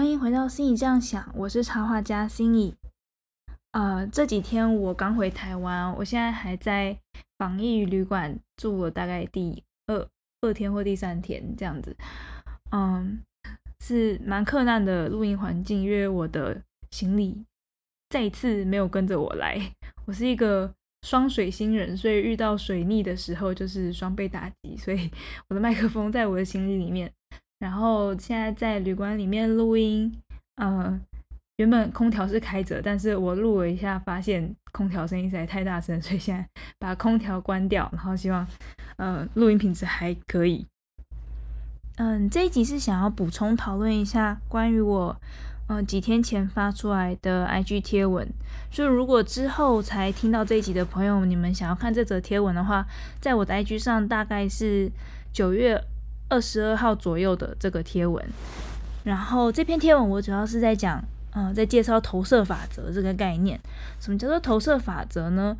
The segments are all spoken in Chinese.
欢迎回到心里这样想，我是插画家心怡。呃，这几天我刚回台湾，我现在还在防疫旅馆住了大概第二二天或第三天这样子。嗯，是蛮困难的录音环境，因为我的行李再一次没有跟着我来。我是一个双水星人，所以遇到水逆的时候就是双倍打击，所以 我的麦克风在我的行李里面。然后现在在旅馆里面录音，嗯，原本空调是开着，但是我录了一下，发现空调声音实在太大声，所以现在把空调关掉，然后希望，呃，录音品质还可以。嗯，这一集是想要补充讨论一下关于我，嗯，几天前发出来的 IG 贴文，所以如果之后才听到这一集的朋友，你们想要看这则贴文的话，在我的 IG 上大概是九月。二十二号左右的这个贴文，然后这篇贴文我主要是在讲，嗯，在介绍投射法则这个概念。什么叫做投射法则呢？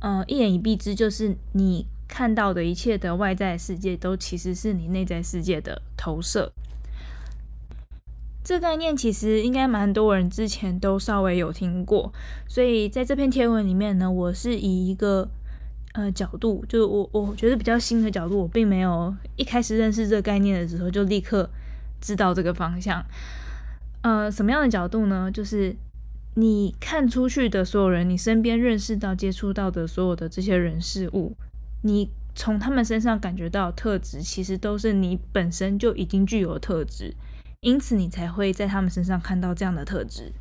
嗯，一言以蔽之，就是你看到的一切的外在世界，都其实是你内在世界的投射。这概念其实应该蛮多人之前都稍微有听过，所以在这篇贴文里面呢，我是以一个。呃，角度就我我觉得比较新的角度，我并没有一开始认识这个概念的时候就立刻知道这个方向。呃，什么样的角度呢？就是你看出去的所有人，你身边认识到、接触到的所有的这些人事物，你从他们身上感觉到特质，其实都是你本身就已经具有特质，因此你才会在他们身上看到这样的特质。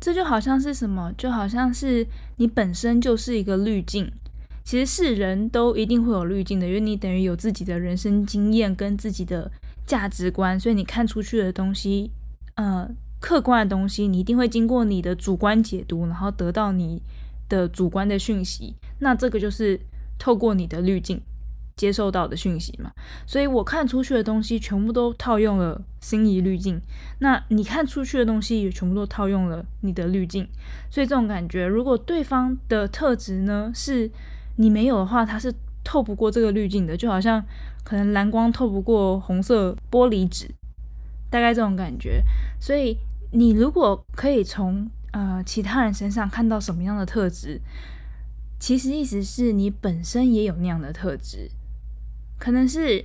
这就好像是什么？就好像是你本身就是一个滤镜。其实是人都一定会有滤镜的，因为你等于有自己的人生经验跟自己的价值观，所以你看出去的东西，呃，客观的东西，你一定会经过你的主观解读，然后得到你的主观的讯息。那这个就是透过你的滤镜接受到的讯息嘛。所以我看出去的东西全部都套用了心仪滤镜，那你看出去的东西也全部都套用了你的滤镜。所以这种感觉，如果对方的特质呢是。你没有的话，它是透不过这个滤镜的，就好像可能蓝光透不过红色玻璃纸，大概这种感觉。所以你如果可以从呃其他人身上看到什么样的特质，其实意思是你本身也有那样的特质，可能是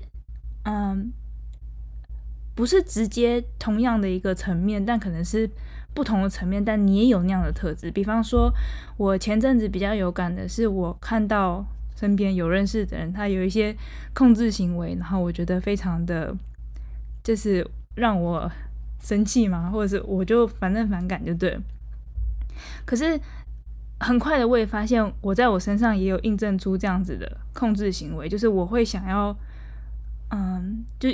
嗯不是直接同样的一个层面，但可能是。不同的层面，但你也有那样的特质。比方说，我前阵子比较有感的是，我看到身边有认识的人，他有一些控制行为，然后我觉得非常的，就是让我生气嘛，或者是我就反正反感就对。可是很快的，我也发现我在我身上也有印证出这样子的控制行为，就是我会想要，嗯，就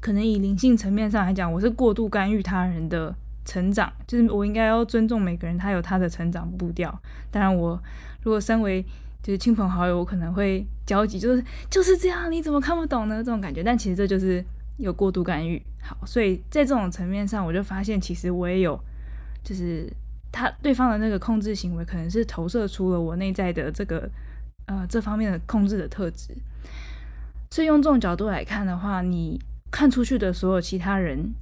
可能以灵性层面上来讲，我是过度干预他人的。成长就是我应该要尊重每个人，他有他的成长步调。当然，我如果身为就是亲朋好友，我可能会焦急，就是就是这样，你怎么看不懂呢？这种感觉。但其实这就是有过度干预。好，所以在这种层面上，我就发现其实我也有，就是他对方的那个控制行为，可能是投射出了我内在的这个呃这方面的控制的特质。所以用这种角度来看的话，你看出去的所有其他人。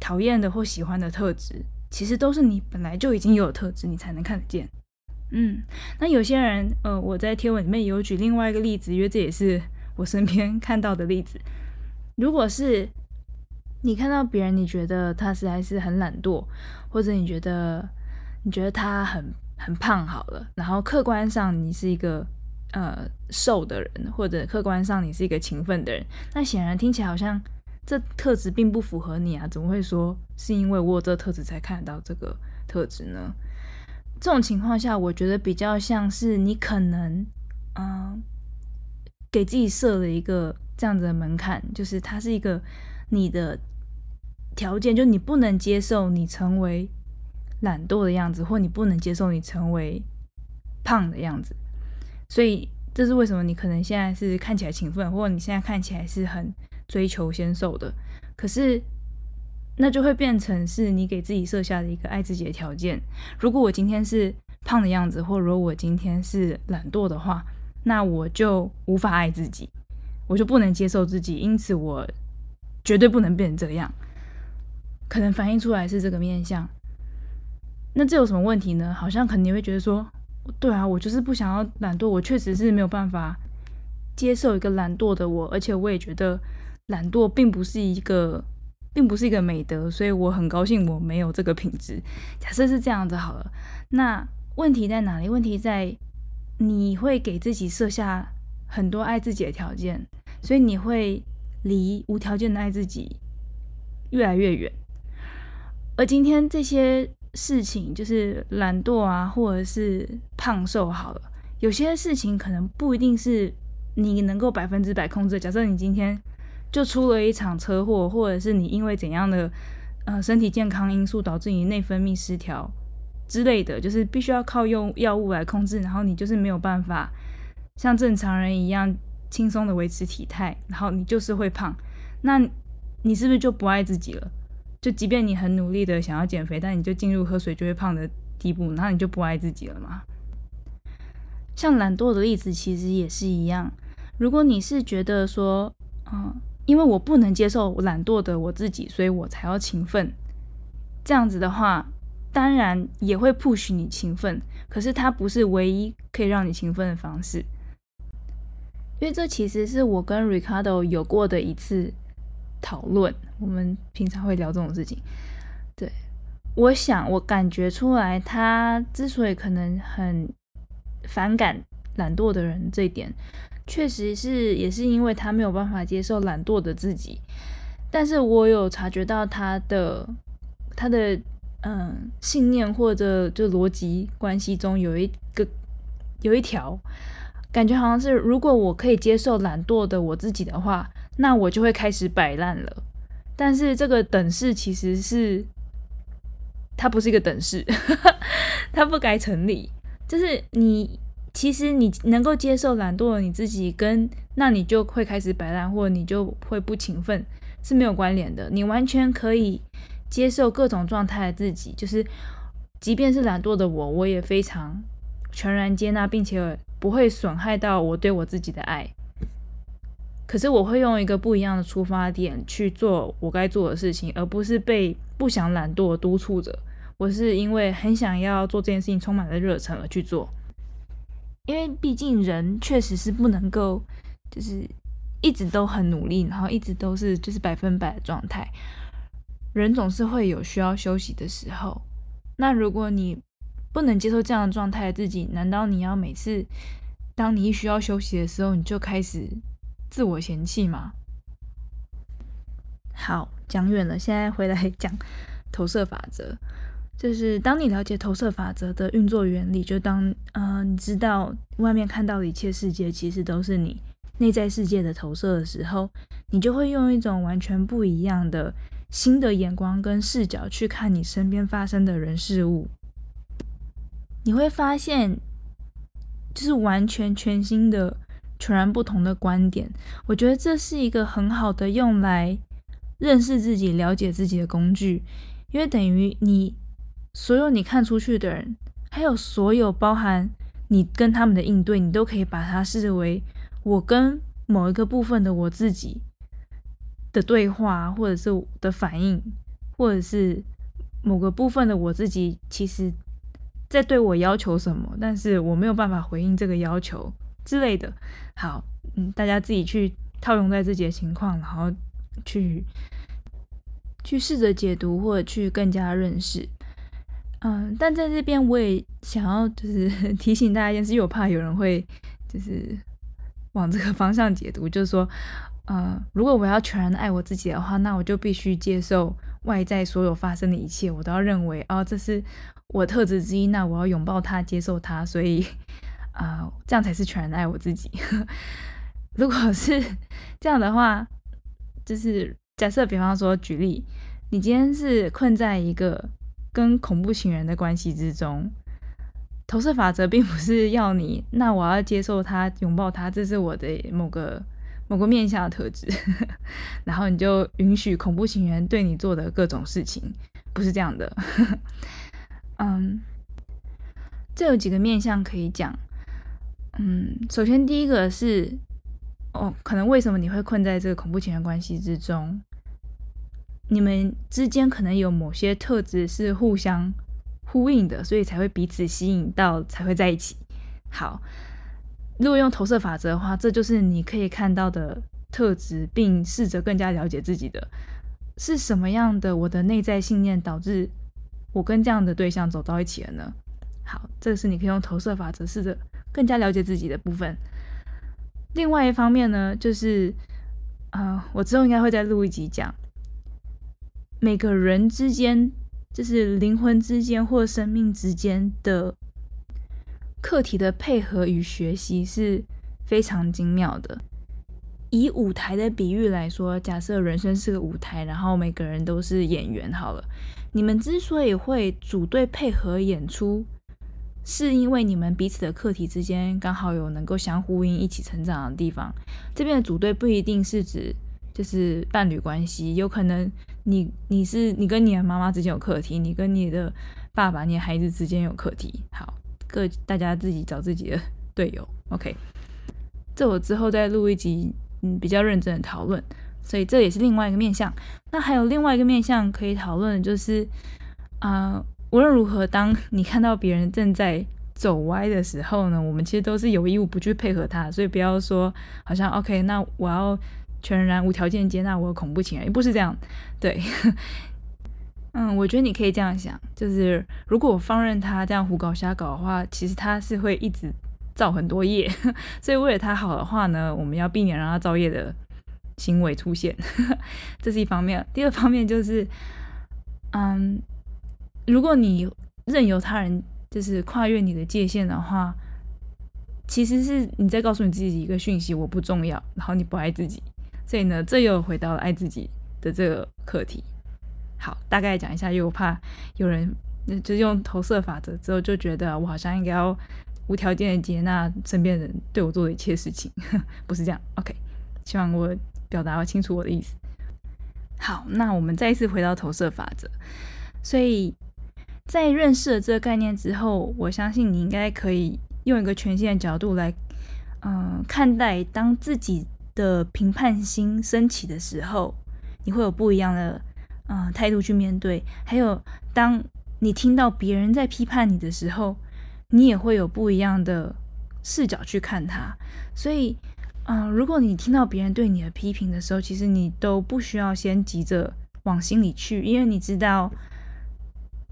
讨厌的或喜欢的特质，其实都是你本来就已经有的特质，你才能看得见。嗯，那有些人，呃，我在贴文里面有举另外一个例子，因为这也是我身边看到的例子。如果是你看到别人，你觉得他实在是很懒惰，或者你觉得你觉得他很很胖，好了，然后客观上你是一个呃瘦的人，或者客观上你是一个勤奋的人，那显然听起来好像。这特质并不符合你啊，怎么会说是因为我有这特质才看得到这个特质呢？这种情况下，我觉得比较像是你可能，嗯，给自己设了一个这样子的门槛，就是它是一个你的条件，就你不能接受你成为懒惰的样子，或你不能接受你成为胖的样子，所以这是为什么你可能现在是看起来勤奋，或者你现在看起来是很。追求先瘦的，可是那就会变成是你给自己设下的一个爱自己的条件。如果我今天是胖的样子，或如果我今天是懒惰的话，那我就无法爱自己，我就不能接受自己，因此我绝对不能变成这样。可能反映出来是这个面相。那这有什么问题呢？好像肯定会觉得说，对啊，我就是不想要懒惰，我确实是没有办法接受一个懒惰的我，而且我也觉得懒惰并不是一个，并不是一个美德，所以我很高兴我没有这个品质。假设是这样子好了，那问题在哪里？问题在你会给自己设下很多爱自己的条件，所以你会离无条件的爱自己越来越远。而今天这些。事情就是懒惰啊，或者是胖瘦好了。有些事情可能不一定是你能够百分之百控制。假设你今天就出了一场车祸，或者是你因为怎样的呃身体健康因素导致你内分泌失调之类的，就是必须要靠用药物来控制，然后你就是没有办法像正常人一样轻松的维持体态，然后你就是会胖。那你是不是就不爱自己了？就即便你很努力的想要减肥，但你就进入喝水就会胖的地步，那你就不爱自己了吗？像懒惰的例子其实也是一样。如果你是觉得说，嗯，因为我不能接受懒惰的我自己，所以我才要勤奋，这样子的话，当然也会 push 你勤奋，可是它不是唯一可以让你勤奋的方式。因为这其实是我跟 Ricardo 有过的一次。讨论，我们平常会聊这种事情。对，我想我感觉出来，他之所以可能很反感懒惰的人，这一点确实是也是因为他没有办法接受懒惰的自己。但是我有察觉到他的他的嗯信念或者就逻辑关系中有一个有一条感觉，好像是如果我可以接受懒惰的我自己的话。那我就会开始摆烂了，但是这个等式其实是它不是一个等式，它不该成立。就是你其实你能够接受懒惰的你自己，跟那你就会开始摆烂，或者你就会不勤奋是没有关联的。你完全可以接受各种状态的自己，就是即便是懒惰的我，我也非常全然接纳，并且不会损害到我对我自己的爱。可是我会用一个不一样的出发点去做我该做的事情，而不是被不想懒惰督促着。我是因为很想要做这件事情，充满了热忱而去做。因为毕竟人确实是不能够，就是一直都很努力，然后一直都是就是百分百的状态。人总是会有需要休息的时候。那如果你不能接受这样的状态，自己难道你要每次当你一需要休息的时候，你就开始？自我嫌弃吗？好，讲远了，现在回来讲投射法则。就是当你了解投射法则的运作原理，就当你知道外面看到的一切世界其实都是你内在世界的投射的时候，你就会用一种完全不一样的新的眼光跟视角去看你身边发生的人事物。你会发现，就是完全全新的。全然不同的观点，我觉得这是一个很好的用来认识自己、了解自己的工具，因为等于你所有你看出去的人，还有所有包含你跟他们的应对，你都可以把它视为我跟某一个部分的我自己的对话，或者是的反应，或者是某个部分的我自己，其实在对我要求什么，但是我没有办法回应这个要求。之类的，好，嗯，大家自己去套用在自己的情况，然后去去试着解读或者去更加认识，嗯，但在这边我也想要就是 提醒大家一件事，因为我怕有人会就是往这个方向解读，就是说，呃，如果我要全然的爱我自己的话，那我就必须接受外在所有发生的一切，我都要认为哦，这是我特质之一，那我要拥抱它，接受它，所以。啊，这样才是全然爱我自己。如果是这样的话，就是假设，比方说举例，你今天是困在一个跟恐怖情人的关系之中，投射法则并不是要你，那我要接受他，拥抱他，这是我的某个某个面向的特质，然后你就允许恐怖情人对你做的各种事情，不是这样的。嗯，这有几个面向可以讲。嗯，首先第一个是，哦，可能为什么你会困在这个恐怖情人关系之中？你们之间可能有某些特质是互相呼应的，所以才会彼此吸引到，才会在一起。好，如果用投射法则的话，这就是你可以看到的特质，并试着更加了解自己的是什么样的。我的内在信念导致我跟这样的对象走到一起了呢？好，这个是你可以用投射法则试着更加了解自己的部分。另外一方面呢，就是，呃，我之后应该会再录一集讲，每个人之间，就是灵魂之间或生命之间的。课题的配合与学习是非常精妙的。以舞台的比喻来说，假设人生是个舞台，然后每个人都是演员。好了，你们之所以会组队配合演出，是因为你们彼此的课题之间刚好有能够相呼应、一起成长的地方。这边的组队不一定是指就是伴侣关系，有可能你你是你跟你的妈妈之间有课题，你跟你的爸爸、你的孩子之间有课题。好。各大家自己找自己的 队友，OK。这我之后再录一集，嗯，比较认真的讨论。所以这也是另外一个面向。那还有另外一个面向可以讨论就是，啊，无论如何，当 你看到别人正在走歪的时候呢，我们其实都是有义务不去配合他。所以不要说好像 OK，那我要全然无条件接纳我的恐怖情人，也不是这样，对。嗯，我觉得你可以这样想，就是如果我放任他这样胡搞瞎搞的话，其实他是会一直造很多业。所以为了他好的话呢，我们要避免让他造业的行为出现，这是一方面。第二方面就是，嗯，如果你任由他人就是跨越你的界限的话，其实是你在告诉你自己一个讯息：我不重要，然后你不爱自己。所以呢，这又回到了爱自己的这个课题。好，大概讲一下，因为我怕有人就用投射法则之后就觉得我好像应该要无条件的接纳身边人对我做的一切事情，不是这样。OK，希望我表达清楚我的意思。好，那我们再一次回到投射法则。所以在认识了这个概念之后，我相信你应该可以用一个全新的角度来，嗯，看待当自己的评判心升起的时候，你会有不一样的。嗯，态度去面对，还有当你听到别人在批判你的时候，你也会有不一样的视角去看他。所以，嗯，如果你听到别人对你的批评的时候，其实你都不需要先急着往心里去，因为你知道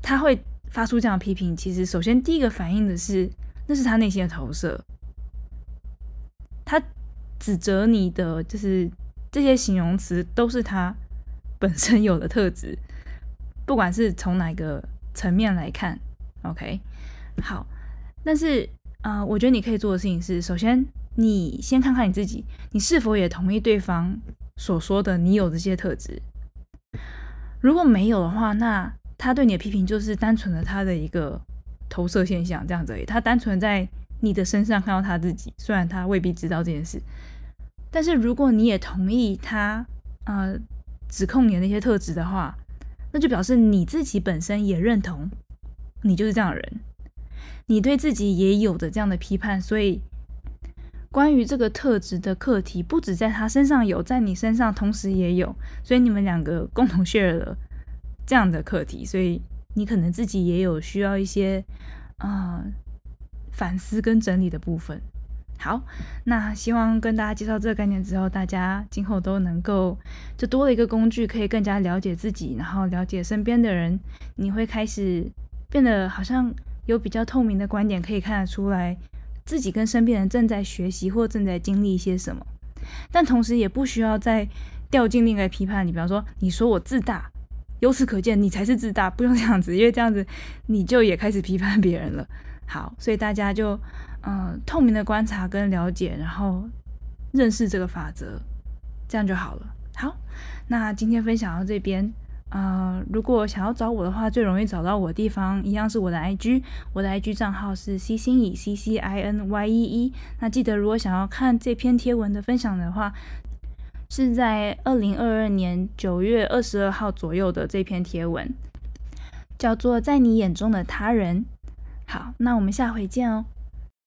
他会发出这样批评。其实，首先第一个反应的是，那是他内心的投射，他指责你的，就是这些形容词都是他。本身有的特质，不管是从哪个层面来看，OK，好，但是啊，我觉得你可以做的事情是，首先你先看看你自己，你是否也同意对方所说的你有这些特质。如果没有的话，那他对你的批评就是单纯的他的一个投射现象，这样子而已。他单纯在你的身上看到他自己，虽然他未必知道这件事，但是如果你也同意他，呃。指控你的那些特质的话，那就表示你自己本身也认同你就是这样的人，你对自己也有的这样的批判，所以关于这个特质的课题，不止在他身上有，在你身上同时也有，所以你们两个共同 share 了这样的课题，所以你可能自己也有需要一些啊反思跟整理的部分。好，那希望跟大家介绍这个概念之后，大家今后都能够就多了一个工具，可以更加了解自己，然后了解身边的人。你会开始变得好像有比较透明的观点，可以看得出来自己跟身边人正在学习或正在经历一些什么。但同时也不需要再掉进另一个批判你，比方说你说我自大，由此可见你才是自大，不用这样子，因为这样子你就也开始批判别人了。好，所以大家就。嗯，透明的观察跟了解，然后认识这个法则，这样就好了。好，那今天分享到这边。呃，如果想要找我的话，最容易找到我的地方一样是我的 IG，我的 IG 账号是 C 星以 C C I N Y E E。那记得，如果想要看这篇贴文的分享的话，是在二零二二年九月二十二号左右的这篇贴文，叫做《在你眼中的他人》。好，那我们下回见哦。